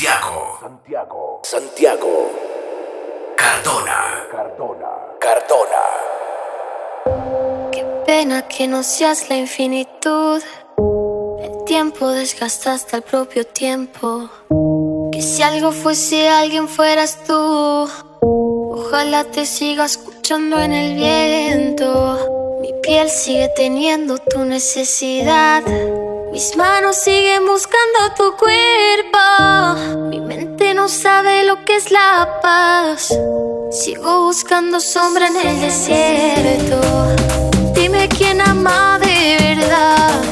Santiago. Santiago. Santiago. Cardona. Cardona. Cardona. Qué pena que no seas la infinitud. El tiempo desgasta hasta el propio tiempo. Que si algo fuese alguien fueras tú. Ojalá te siga escuchando en el viento. Mi piel sigue teniendo tu necesidad. Mis manos siguen buscando tu cuerpo. Mi mente no sabe lo que es la paz. Sigo buscando sombra en el desierto. Dime quién ama de verdad.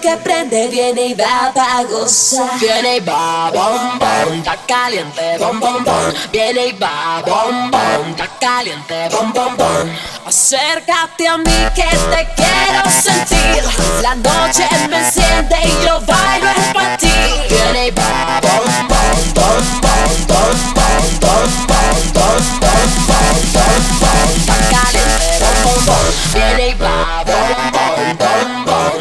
que prende viene y va para gozar. Viene y va, bom, bom, está caliente, bom, bom, bom. Viene y va, bom, bom, está caliente, bom, bom, bom. Acércate a mí que te quiero sentir. La noche me enciende y yo bailo es para. Viene y va, bom, bom, bom, bom, bom, bom, bom, bom, bom, bom, bom, bom, bom. Está caliente, bom, bom, bom. Viene y va, bom, bom, bom, bom.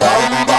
Bye.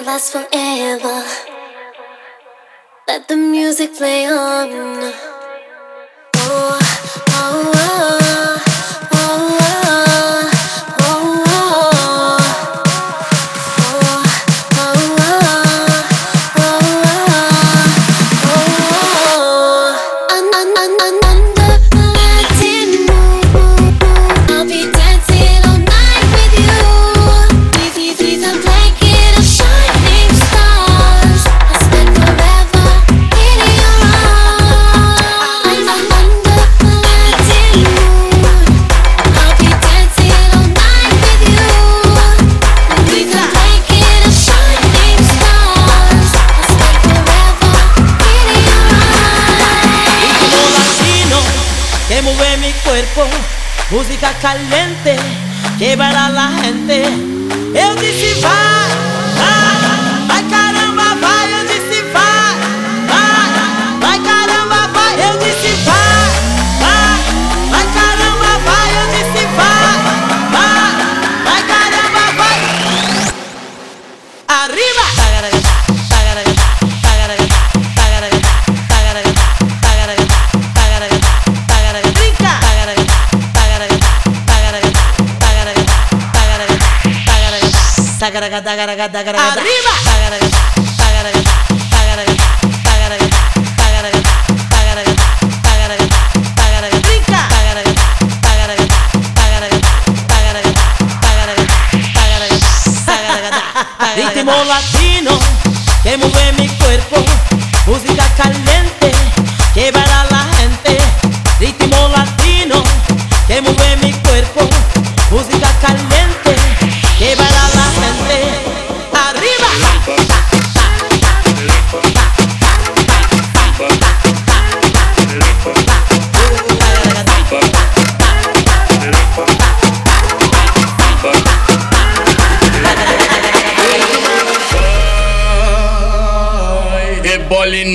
last forever. Let the music play on. Oh, oh. Ritmo latino que mueve mi cuerpo, música caliente que va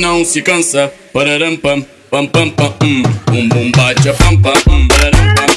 não se cansa. Pararam pam, pam pam pam, um, um bum bate a pam pam, hum. pararam pam.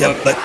Yeah. but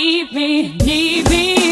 need me, need me.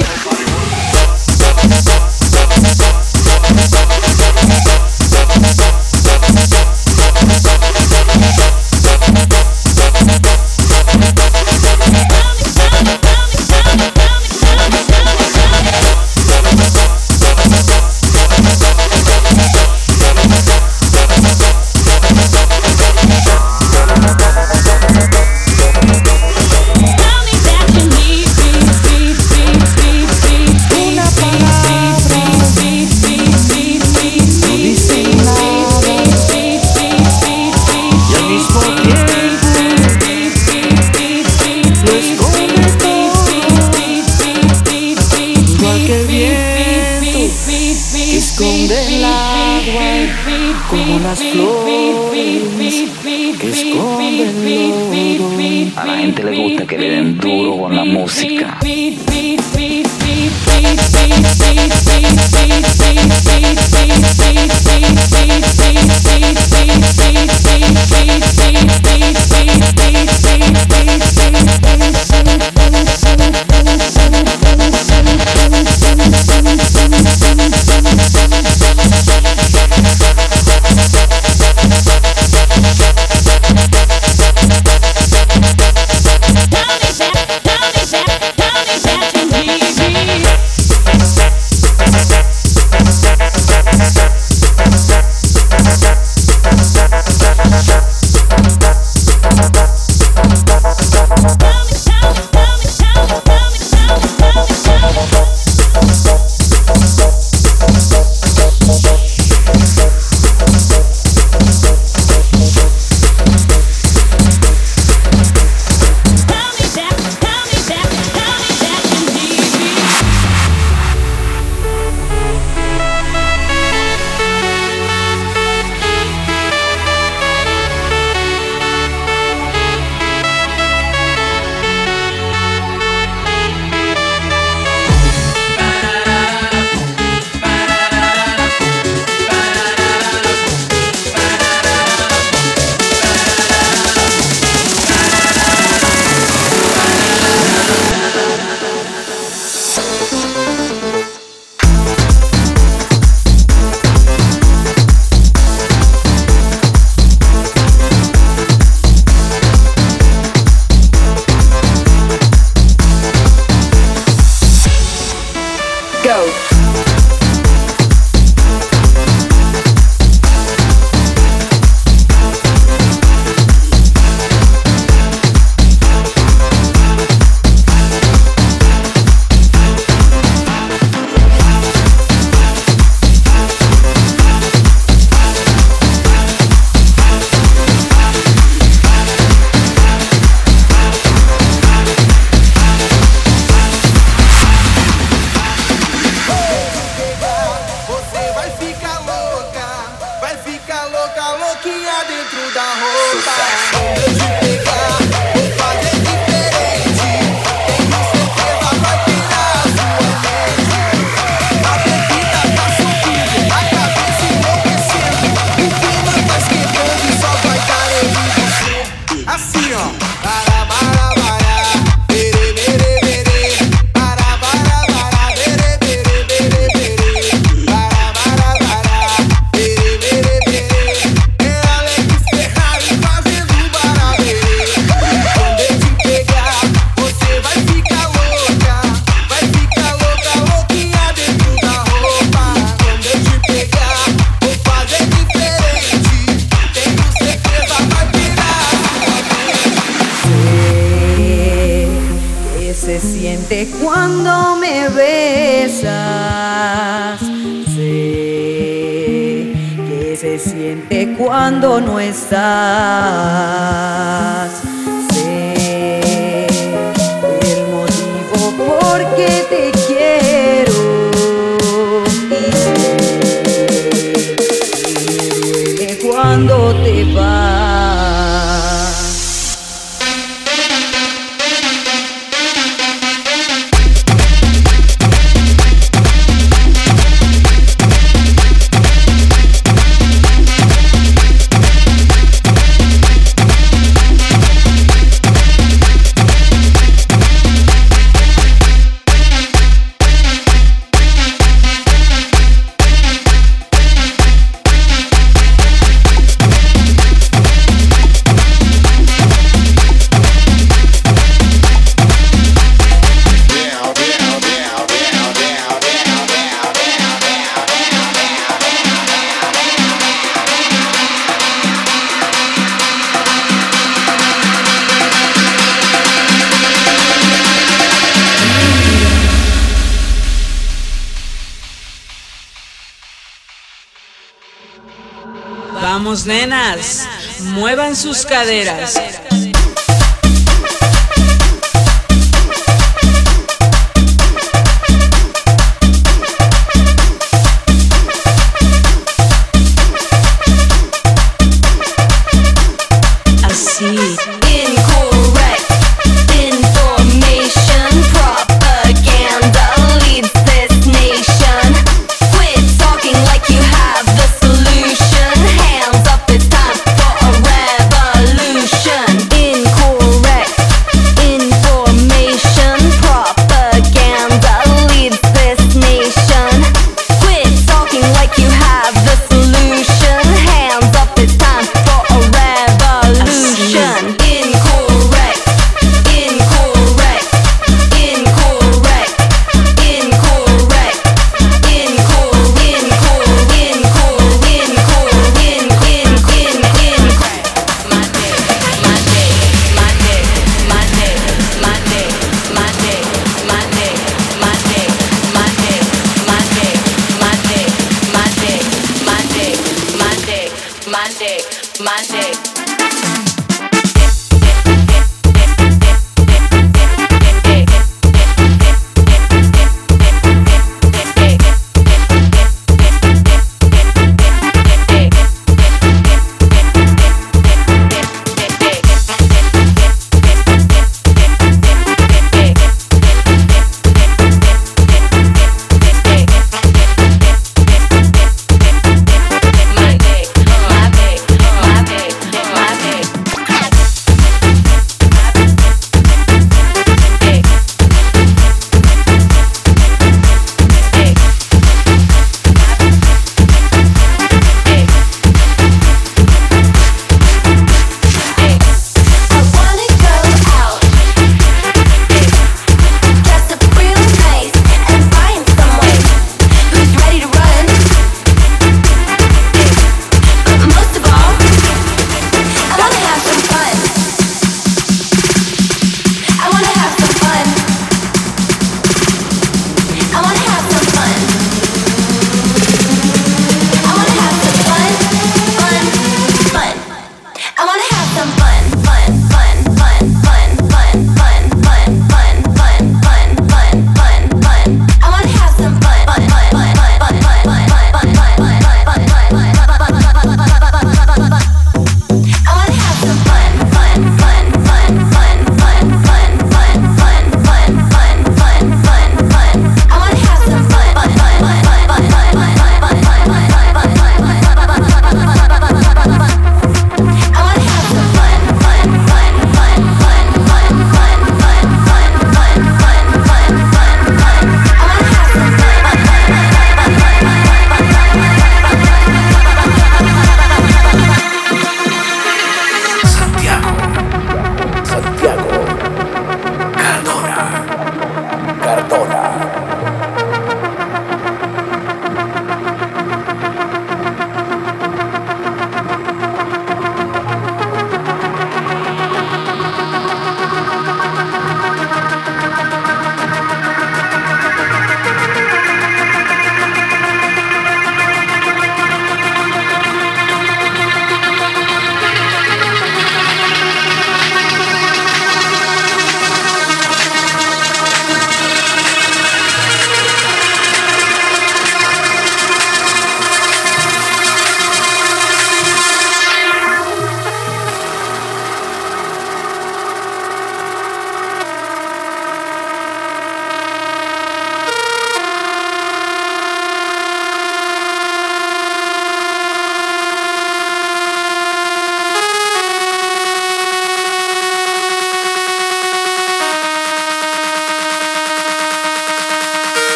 Muevan sus caderas.